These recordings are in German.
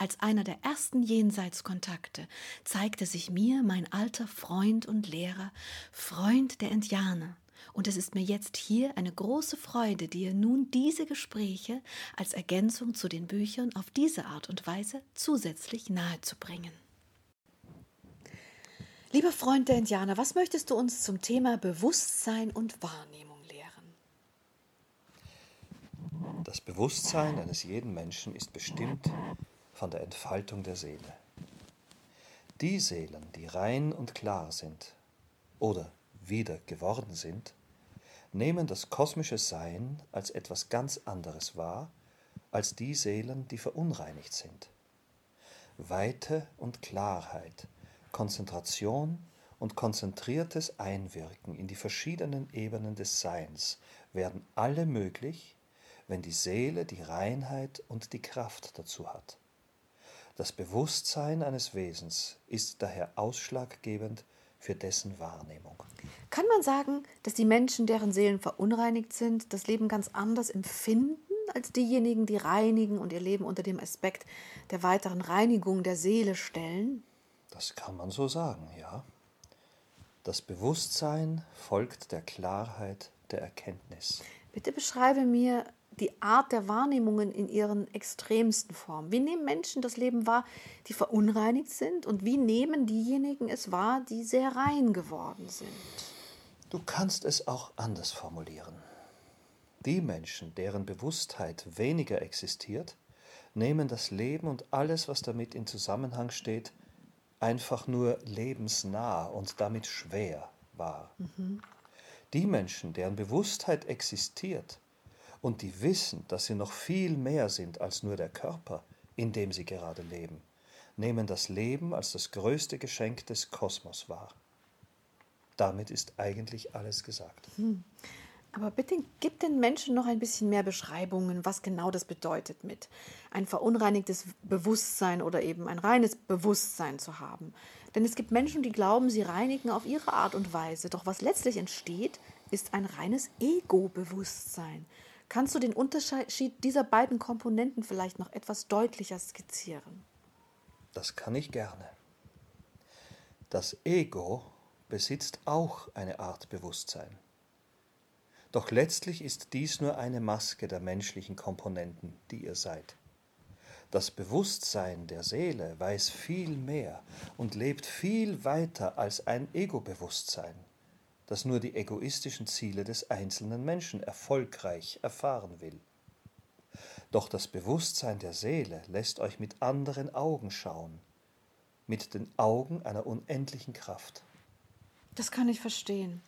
Als einer der ersten Jenseitskontakte zeigte sich mir mein alter Freund und Lehrer, Freund der Indianer, und es ist mir jetzt hier eine große Freude, dir nun diese Gespräche als Ergänzung zu den Büchern auf diese Art und Weise zusätzlich nahezubringen. Lieber Freund der Indianer, was möchtest du uns zum Thema Bewusstsein und Wahrnehmung lehren? Das Bewusstsein eines jeden Menschen ist bestimmt von der Entfaltung der Seele. Die Seelen, die rein und klar sind oder wieder geworden sind, nehmen das kosmische Sein als etwas ganz anderes wahr als die Seelen, die verunreinigt sind. Weite und Klarheit, Konzentration und konzentriertes Einwirken in die verschiedenen Ebenen des Seins werden alle möglich, wenn die Seele die Reinheit und die Kraft dazu hat. Das Bewusstsein eines Wesens ist daher ausschlaggebend für dessen Wahrnehmung. Kann man sagen, dass die Menschen, deren Seelen verunreinigt sind, das Leben ganz anders empfinden als diejenigen, die reinigen und ihr Leben unter dem Aspekt der weiteren Reinigung der Seele stellen? Das kann man so sagen, ja. Das Bewusstsein folgt der Klarheit der Erkenntnis. Bitte beschreibe mir die Art der Wahrnehmungen in ihren extremsten Formen. Wie nehmen Menschen das Leben wahr, die verunreinigt sind? Und wie nehmen diejenigen es wahr, die sehr rein geworden sind? Du kannst es auch anders formulieren. Die Menschen, deren Bewusstheit weniger existiert, nehmen das Leben und alles, was damit in Zusammenhang steht, einfach nur lebensnah und damit schwer wahr. Mhm. Die Menschen, deren Bewusstheit existiert, und die wissen, dass sie noch viel mehr sind als nur der Körper, in dem sie gerade leben, nehmen das Leben als das größte Geschenk des Kosmos wahr. Damit ist eigentlich alles gesagt. Hm. Aber bitte gib den Menschen noch ein bisschen mehr Beschreibungen, was genau das bedeutet mit ein verunreinigtes Bewusstsein oder eben ein reines Bewusstsein zu haben. Denn es gibt Menschen, die glauben, sie reinigen auf ihre Art und Weise. Doch was letztlich entsteht, ist ein reines Ego-Bewusstsein. Kannst du den Unterschied dieser beiden Komponenten vielleicht noch etwas deutlicher skizzieren? Das kann ich gerne. Das Ego besitzt auch eine Art Bewusstsein. Doch letztlich ist dies nur eine Maske der menschlichen Komponenten, die ihr seid. Das Bewusstsein der Seele weiß viel mehr und lebt viel weiter als ein Ego-Bewusstsein das nur die egoistischen Ziele des einzelnen Menschen erfolgreich erfahren will. Doch das Bewusstsein der Seele lässt euch mit anderen Augen schauen, mit den Augen einer unendlichen Kraft. Das kann ich verstehen.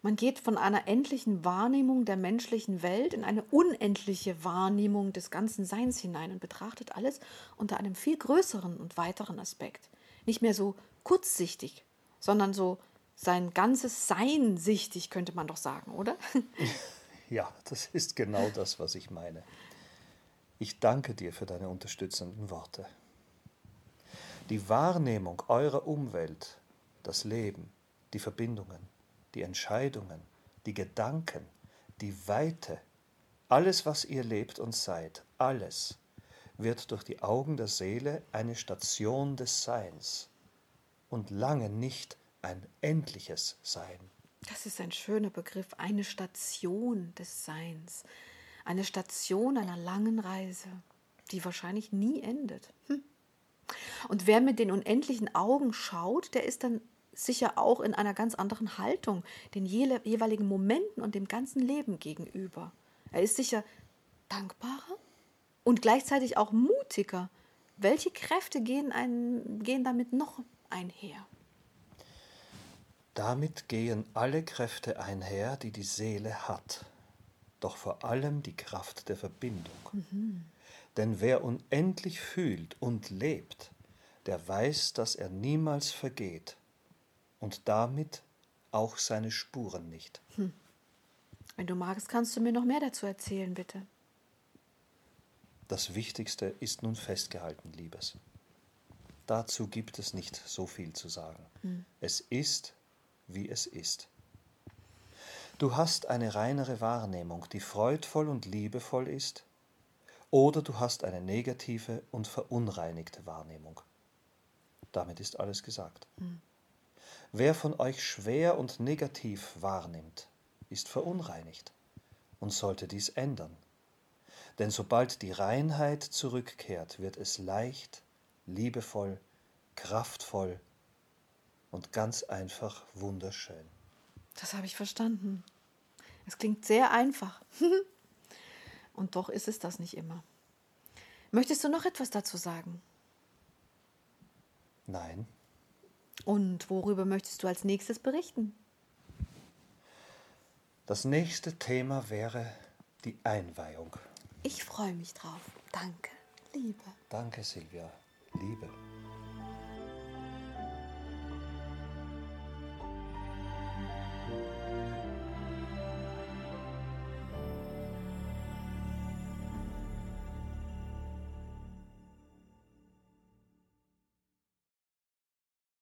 Man geht von einer endlichen Wahrnehmung der menschlichen Welt in eine unendliche Wahrnehmung des ganzen Seins hinein und betrachtet alles unter einem viel größeren und weiteren Aspekt. Nicht mehr so kurzsichtig, sondern so sein ganzes Sein sichtig, könnte man doch sagen, oder? Ja, das ist genau das, was ich meine. Ich danke dir für deine unterstützenden Worte. Die Wahrnehmung eurer Umwelt, das Leben, die Verbindungen, die Entscheidungen, die Gedanken, die Weite, alles, was ihr lebt und seid, alles wird durch die Augen der Seele eine Station des Seins und lange nicht ein endliches Sein. Das ist ein schöner Begriff, eine Station des Seins, eine Station einer langen Reise, die wahrscheinlich nie endet. Hm. Und wer mit den unendlichen Augen schaut, der ist dann sicher auch in einer ganz anderen Haltung den jeweiligen Momenten und dem ganzen Leben gegenüber. Er ist sicher dankbarer und gleichzeitig auch mutiger. Welche Kräfte gehen, ein, gehen damit noch einher? Damit gehen alle Kräfte einher, die die Seele hat, doch vor allem die Kraft der Verbindung. Mhm. Denn wer unendlich fühlt und lebt, der weiß, dass er niemals vergeht und damit auch seine Spuren nicht. Hm. Wenn du magst, kannst du mir noch mehr dazu erzählen, bitte. Das Wichtigste ist nun festgehalten, Liebes. Dazu gibt es nicht so viel zu sagen. Hm. Es ist, wie es ist. Du hast eine reinere Wahrnehmung, die freudvoll und liebevoll ist, oder du hast eine negative und verunreinigte Wahrnehmung. Damit ist alles gesagt. Mhm. Wer von euch schwer und negativ wahrnimmt, ist verunreinigt und sollte dies ändern. Denn sobald die Reinheit zurückkehrt, wird es leicht, liebevoll, kraftvoll und ganz einfach wunderschön. Das habe ich verstanden. Es klingt sehr einfach. und doch ist es das nicht immer. Möchtest du noch etwas dazu sagen? Nein. Und worüber möchtest du als nächstes berichten? Das nächste Thema wäre die Einweihung. Ich freue mich drauf. Danke, Liebe. Danke, Silvia. Liebe.